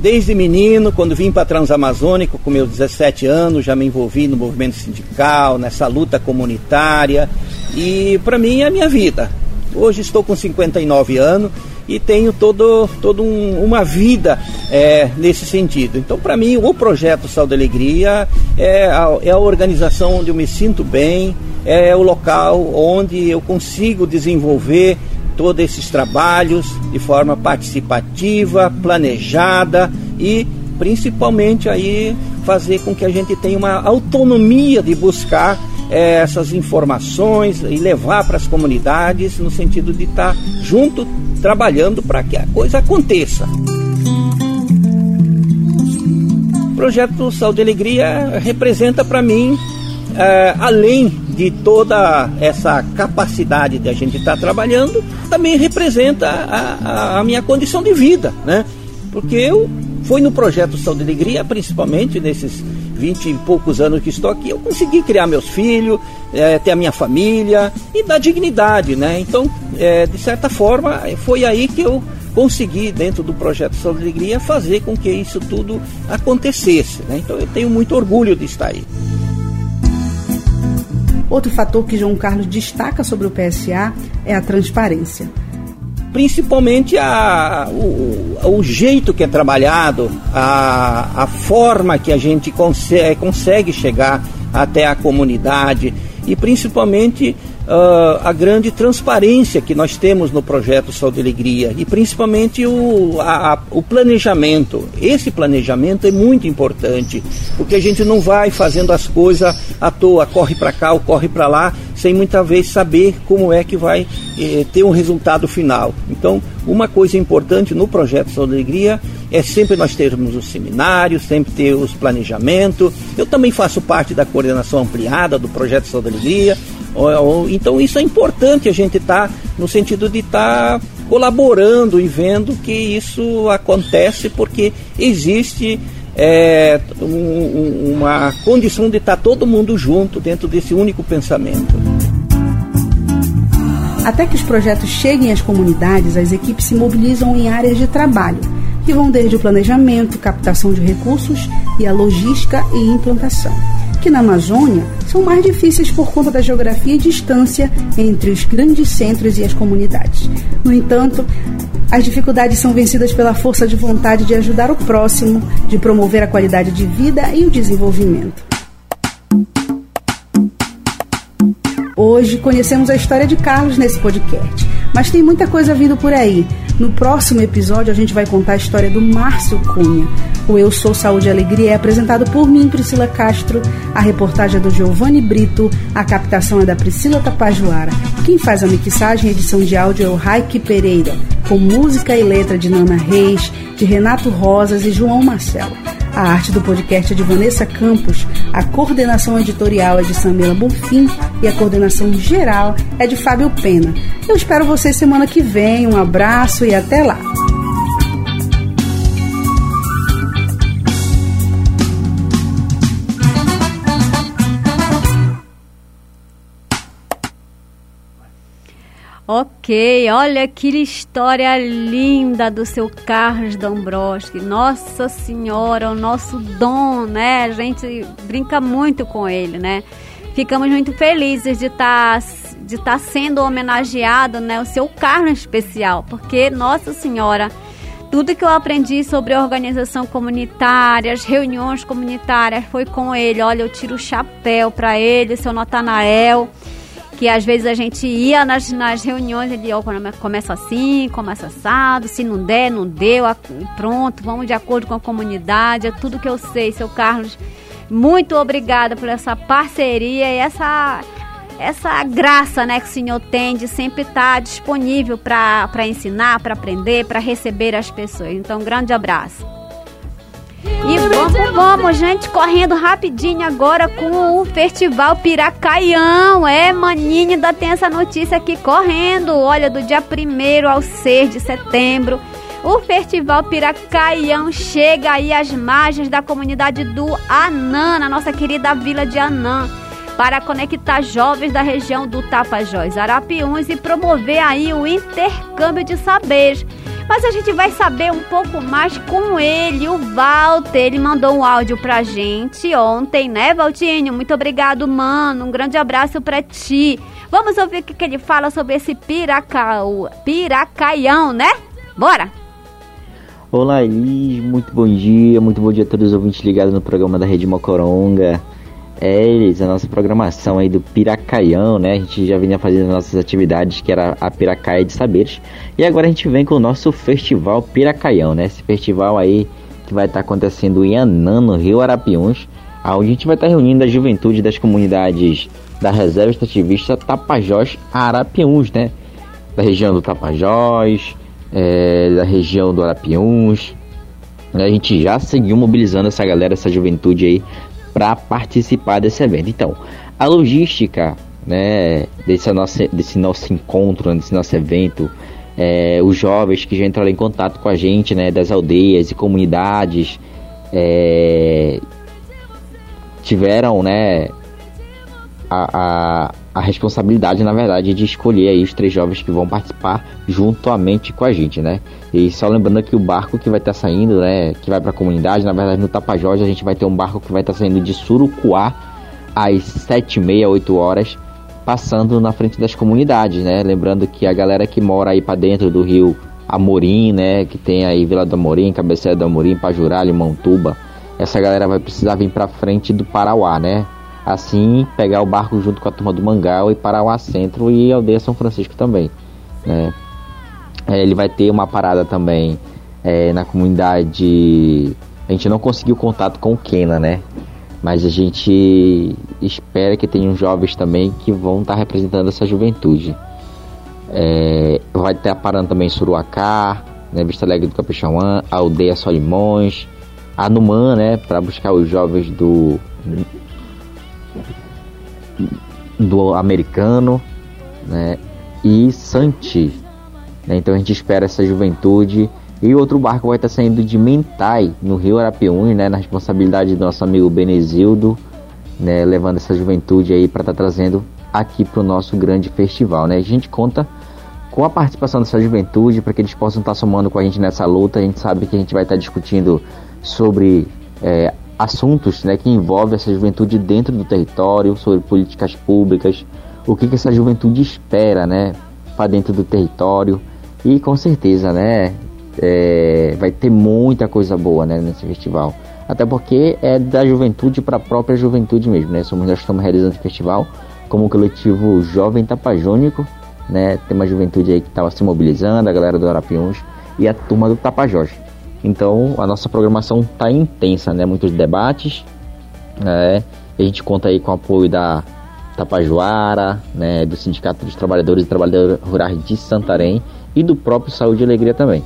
Desde menino, quando vim para Transamazônico com meus 17 anos, já me envolvi no movimento sindical, nessa luta comunitária e para mim é a minha vida. Hoje estou com 59 anos e tenho todo, todo um, uma vida é, nesse sentido. Então, para mim, o projeto Saúde e Alegria é a, é a organização onde eu me sinto bem, é o local onde eu consigo desenvolver todos esses trabalhos de forma participativa, planejada e principalmente aí fazer com que a gente tenha uma autonomia de buscar é, essas informações e levar para as comunidades no sentido de estar junto trabalhando para que a coisa aconteça. O projeto Saúde e Alegria representa para mim, é, além de toda essa capacidade de a gente estar tá trabalhando, também representa a, a, a, minha condição de vida, né? Porque eu fui no projeto Saúde e Alegria, principalmente nesses 20 e poucos anos que estou aqui, eu consegui criar meus filhos, é, ter a minha família e dar dignidade, né? Então, é, de certa forma, foi aí que eu consegui, dentro do projeto Saúde e Alegria, fazer com que isso tudo acontecesse. Né? Então, eu tenho muito orgulho de estar aí. Outro fator que João Carlos destaca sobre o PSA é a transparência. Principalmente a, o, o jeito que é trabalhado, a, a forma que a gente consegue, consegue chegar até a comunidade e principalmente uh, a grande transparência que nós temos no projeto Saúde e Alegria e principalmente o, a, o planejamento. Esse planejamento é muito importante, porque a gente não vai fazendo as coisas à toa, corre para cá ou corre para lá, sem muitas vezes saber como é que vai eh, ter um resultado final. Então, uma coisa importante no projeto Saúde e Alegria é sempre nós termos os seminários, sempre ter os planejamentos. Eu também faço parte da coordenação ampliada do projeto Saúde e Alegria. Então isso é importante a gente estar tá, no sentido de estar tá colaborando e vendo que isso acontece porque existe é, um, uma condição de estar todo mundo junto dentro desse único pensamento. Até que os projetos cheguem às comunidades, as equipes se mobilizam em áreas de trabalho, que vão desde o planejamento, captação de recursos e a logística e implantação, que na Amazônia são mais difíceis por conta da geografia e distância entre os grandes centros e as comunidades. No entanto, as dificuldades são vencidas pela força de vontade de ajudar o próximo, de promover a qualidade de vida e o desenvolvimento. Hoje conhecemos a história de Carlos nesse podcast, mas tem muita coisa vindo por aí. No próximo episódio a gente vai contar a história do Márcio Cunha. O Eu Sou Saúde e Alegria é apresentado por mim, Priscila Castro. A reportagem é do Giovanni Brito, a captação é da Priscila Tapajoara. Quem faz a mixagem e edição de áudio é o Raik Pereira, com música e letra de Nana Reis, de Renato Rosas e João Marcelo. A arte do podcast é de Vanessa Campos, a coordenação editorial é de Samela Bonfim e a coordenação geral é de Fábio Pena. Eu espero vocês semana que vem. Um abraço e até lá! Ok, olha que história linda do seu Carlos Dombrowski. Nossa Senhora, o nosso dom, né? A gente brinca muito com ele, né? Ficamos muito felizes de estar de estar sendo homenageado, né? O seu Carlos especial, porque Nossa Senhora, tudo que eu aprendi sobre organização comunitária, as reuniões comunitárias, foi com ele. Olha, eu tiro o chapéu para ele, seu Natanael que às vezes a gente ia nas, nas reuniões, ele ó, começa assim, começa assado, se não der, não deu, pronto, vamos de acordo com a comunidade, é tudo que eu sei, seu Carlos. Muito obrigada por essa parceria e essa essa graça né, que o senhor tem de sempre estar disponível para ensinar, para aprender, para receber as pessoas. Então, um grande abraço. E vamos, vamos, gente, correndo rapidinho agora com o Festival Piracaião. É, maninho, ainda tem essa notícia aqui correndo. Olha, do dia 1 ao 6 de setembro, o Festival Piracaião chega aí às margens da comunidade do Anã, na nossa querida vila de Anã, para conectar jovens da região do Tapajós, Arapiuns e promover aí o intercâmbio de saberes mas a gente vai saber um pouco mais com ele, o Walter. Ele mandou um áudio pra gente ontem, né, Valtinho? Muito obrigado, mano. Um grande abraço pra ti. Vamos ouvir o que, que ele fala sobre esse piracau, piracaião, né? Bora! Olá, Elis. Muito bom dia. Muito bom dia a todos os ouvintes ligados no programa da Rede Mocoronga. É, eles, a nossa programação aí do Piracaião, né? A gente já vinha fazendo nossas atividades, que era a Piracaia de Saberes. E agora a gente vem com o nosso Festival Piracaião, né? Esse festival aí que vai estar tá acontecendo em Anã, no Rio Arapiuns, onde a gente vai estar tá reunindo a juventude das comunidades da Reserva Estativista Tapajós Arapiuns, né? Da região do Tapajós, é, da região do Arapiuns. A gente já seguiu mobilizando essa galera, essa juventude aí para participar desse evento. Então, a logística né, desse, nosso, desse nosso encontro, desse nosso evento, é, os jovens que já entraram em contato com a gente, né, das aldeias e comunidades, é, tiveram, né, a, a, a, responsabilidade, na verdade, de escolher aí os três jovens que vão participar juntamente com a gente, né? E só lembrando que o barco que vai estar tá saindo, né, que vai para a comunidade, na verdade, no Tapajós a gente vai ter um barco que vai estar tá saindo de Surucuá às sete e meia, oito horas, passando na frente das comunidades, né? Lembrando que a galera que mora aí para dentro do rio Amorim, né, que tem aí Vila do Amorim, Cabeceira do Amorim, Pajurá, Limão-Tuba, essa galera vai precisar vir para frente do Parauá, né? Assim pegar o barco junto com a turma do Mangal e parar o Centro e Aldeia São Francisco também. Né? É, ele vai ter uma parada também é, na comunidade. A gente não conseguiu contato com o Kena, né? Mas a gente espera que tenham jovens também que vão estar tá representando essa juventude. É, vai estar parando também em Suruacá, né, Vista Alegre do Capixauã, Aldeia Solimões, a Numã, né, para buscar os jovens do do americano, né? E Santi, Né? Então a gente espera essa juventude. E outro barco vai estar saindo de Mentai, no Rio Arapiuns, né, na responsabilidade do nosso amigo Benezildo, né, levando essa juventude aí para estar tá trazendo aqui para o nosso grande festival. Né? A gente conta com a participação dessa juventude para que eles possam estar tá somando com a gente nessa luta. A gente sabe que a gente vai estar tá discutindo sobre é, assuntos né, que envolvem essa juventude dentro do território, sobre políticas públicas, o que, que essa juventude espera né, para dentro do território. E com certeza, né, é, vai ter muita coisa boa né, nesse festival. Até porque é da juventude para a própria juventude mesmo. Né? Somos, nós estamos realizando esse festival como o coletivo Jovem Tapajônico. Né? Tem uma juventude aí que estava se mobilizando, a galera do Arapiuns e a turma do Tapajós. Então a nossa programação está intensa, né? muitos debates. Né? A gente conta aí com o apoio da Tapajoara, né? do Sindicato dos Trabalhadores e Trabalhadoras Rurais de Santarém e do próprio Saúde e Alegria também.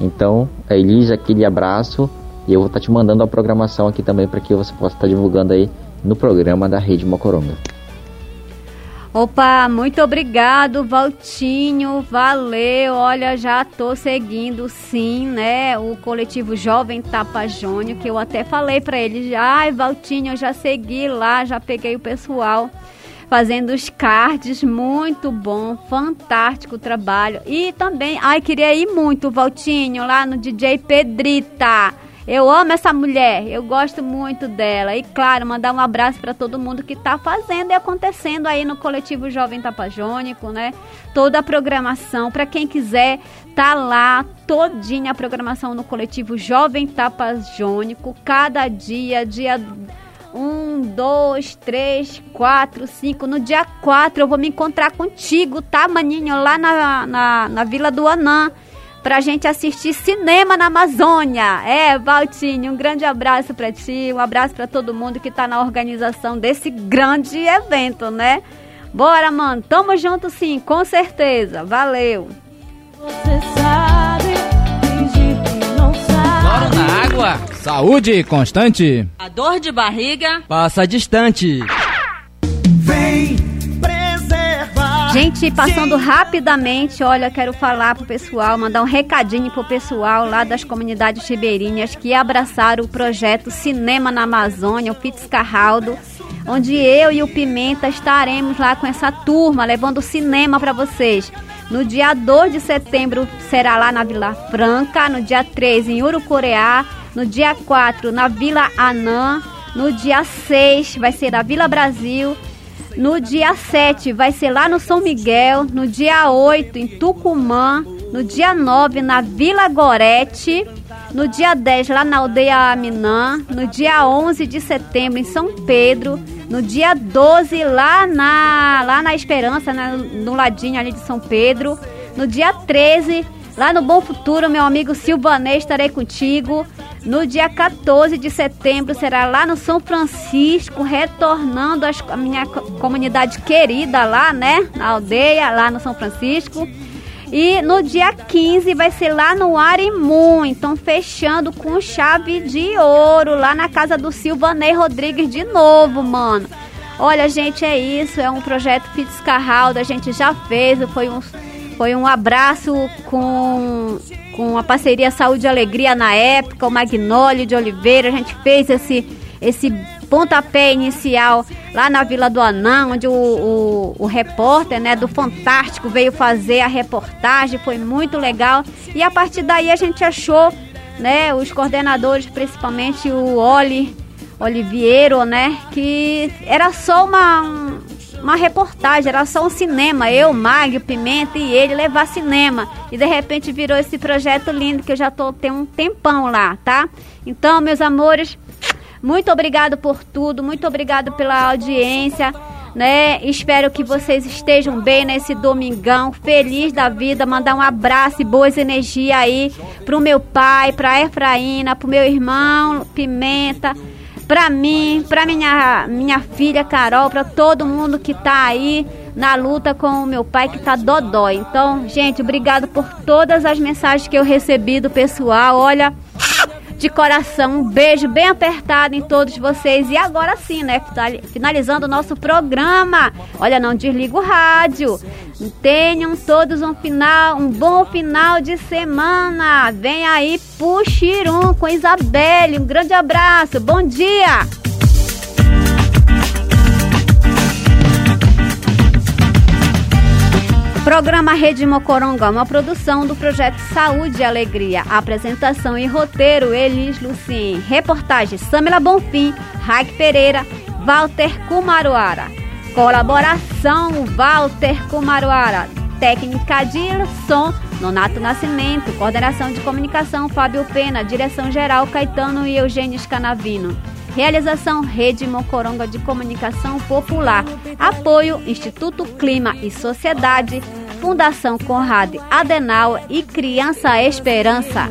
Então, Elis, aquele abraço e eu vou estar tá te mandando a programação aqui também para que você possa estar tá divulgando aí no programa da Rede Mocoronga. Opa, muito obrigado, Valtinho. Valeu. Olha, já tô seguindo sim, né? O coletivo Jovem Tapajônio, que eu até falei para ele, ai, Valtinho, eu já segui lá, já peguei o pessoal fazendo os cards, muito bom, fantástico trabalho. E também, ai, queria ir muito, Valtinho, lá no DJ Pedrita. Eu amo essa mulher, eu gosto muito dela. E claro, mandar um abraço para todo mundo que está fazendo e acontecendo aí no coletivo Jovem Tapajônico, né? Toda a programação, para quem quiser, tá lá todinha a programação no coletivo Jovem Tapajônico, cada dia, dia um, dois, três, quatro, cinco. No dia quatro eu vou me encontrar contigo, tá, maninho? Lá na, na, na Vila do Anã. Pra gente assistir cinema na Amazônia. É, Valtinho, um grande abraço pra ti, um abraço pra todo mundo que tá na organização desse grande evento, né? Bora, mano, tamo junto sim, com certeza. Valeu. Você sabe, fingir que não sabe. na água, saúde constante. A dor de barriga passa distante. Gente, passando rapidamente, olha, quero falar pro pessoal, mandar um recadinho pro pessoal lá das comunidades ribeirinhas que abraçaram o projeto Cinema na Amazônia, o Fitzcarraldo, onde eu e o Pimenta estaremos lá com essa turma, levando cinema para vocês. No dia 2 de setembro será lá na Vila Franca, no dia 3 em Urucoreá, no dia 4 na Vila Anã, no dia 6 vai ser na Vila Brasil no dia 7 vai ser lá no São Miguel, no dia 8 em Tucumã, no dia 9 na Vila Gorete, no dia 10 lá na aldeia Aminã, no dia 11 de setembro em São Pedro, no dia 12 lá na lá na Esperança, né, no ladinho ali de São Pedro, no dia 13 lá no Bom Futuro, meu amigo Silvanês, estarei contigo. No dia 14 de setembro será lá no São Francisco, retornando a minha comunidade querida lá, né? Na aldeia, lá no São Francisco. E no dia 15 vai ser lá no Arimu, então fechando com chave de ouro lá na casa do Silvanei Rodrigues de novo, mano. Olha, gente, é isso, é um projeto Fitzcarraldo, a gente já fez, foi um foi um abraço com, com a parceria Saúde e Alegria na época, o Magnólio de Oliveira. A gente fez esse, esse pontapé inicial lá na Vila do Anã, onde o, o, o, repórter né, do Fantástico veio fazer a reportagem, foi muito legal. E a partir daí a gente achou, né, os coordenadores, principalmente o Oli Oliviero, né, que era só uma, uma reportagem, era só um cinema, eu, Mag, Pimenta e ele levar cinema. E de repente virou esse projeto lindo que eu já tô tem um tempão lá, tá? Então, meus amores, muito obrigado por tudo, muito obrigado pela audiência. Né? Espero que vocês estejam bem nesse domingão, feliz da vida, mandar um abraço e boas energias aí pro meu pai, pra Efraína, pro meu irmão Pimenta, para mim, para minha, minha filha Carol, para todo mundo que tá aí na luta com o meu pai que tá dodói. Então, gente, obrigado por todas as mensagens que eu recebi do pessoal. Olha, de coração, um beijo bem apertado em todos vocês. E agora sim, né, finalizando o nosso programa. Olha, não desliga o rádio. Tenham todos um final, um bom final de semana. Vem aí Puxirum com Isabelle. Um grande abraço. Bom dia. Programa Rede Mocoronga, uma produção do projeto Saúde e Alegria. Apresentação e roteiro, Elis Lucien. Reportagem, Samila Bonfim, Raik Pereira, Walter Kumaruara. Colaboração, Walter Kumaruara. Técnica de som, Nonato Nascimento. Coordenação de comunicação, Fábio Pena. Direção geral, Caetano e Eugênio Scanavino. Realização Rede Mocoronga de Comunicação Popular. Apoio Instituto Clima e Sociedade. Fundação Conrad Adenauer e Criança Esperança.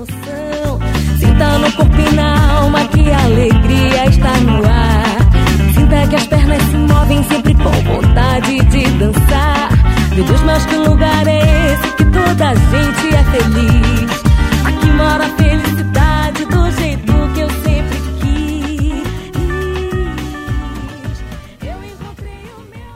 Sinta no corpo na alma que a alegria está no ar. Sinta que as pernas se movem sempre com vontade de dançar. Meu Deus, mas que lugar é esse que toda a gente é feliz?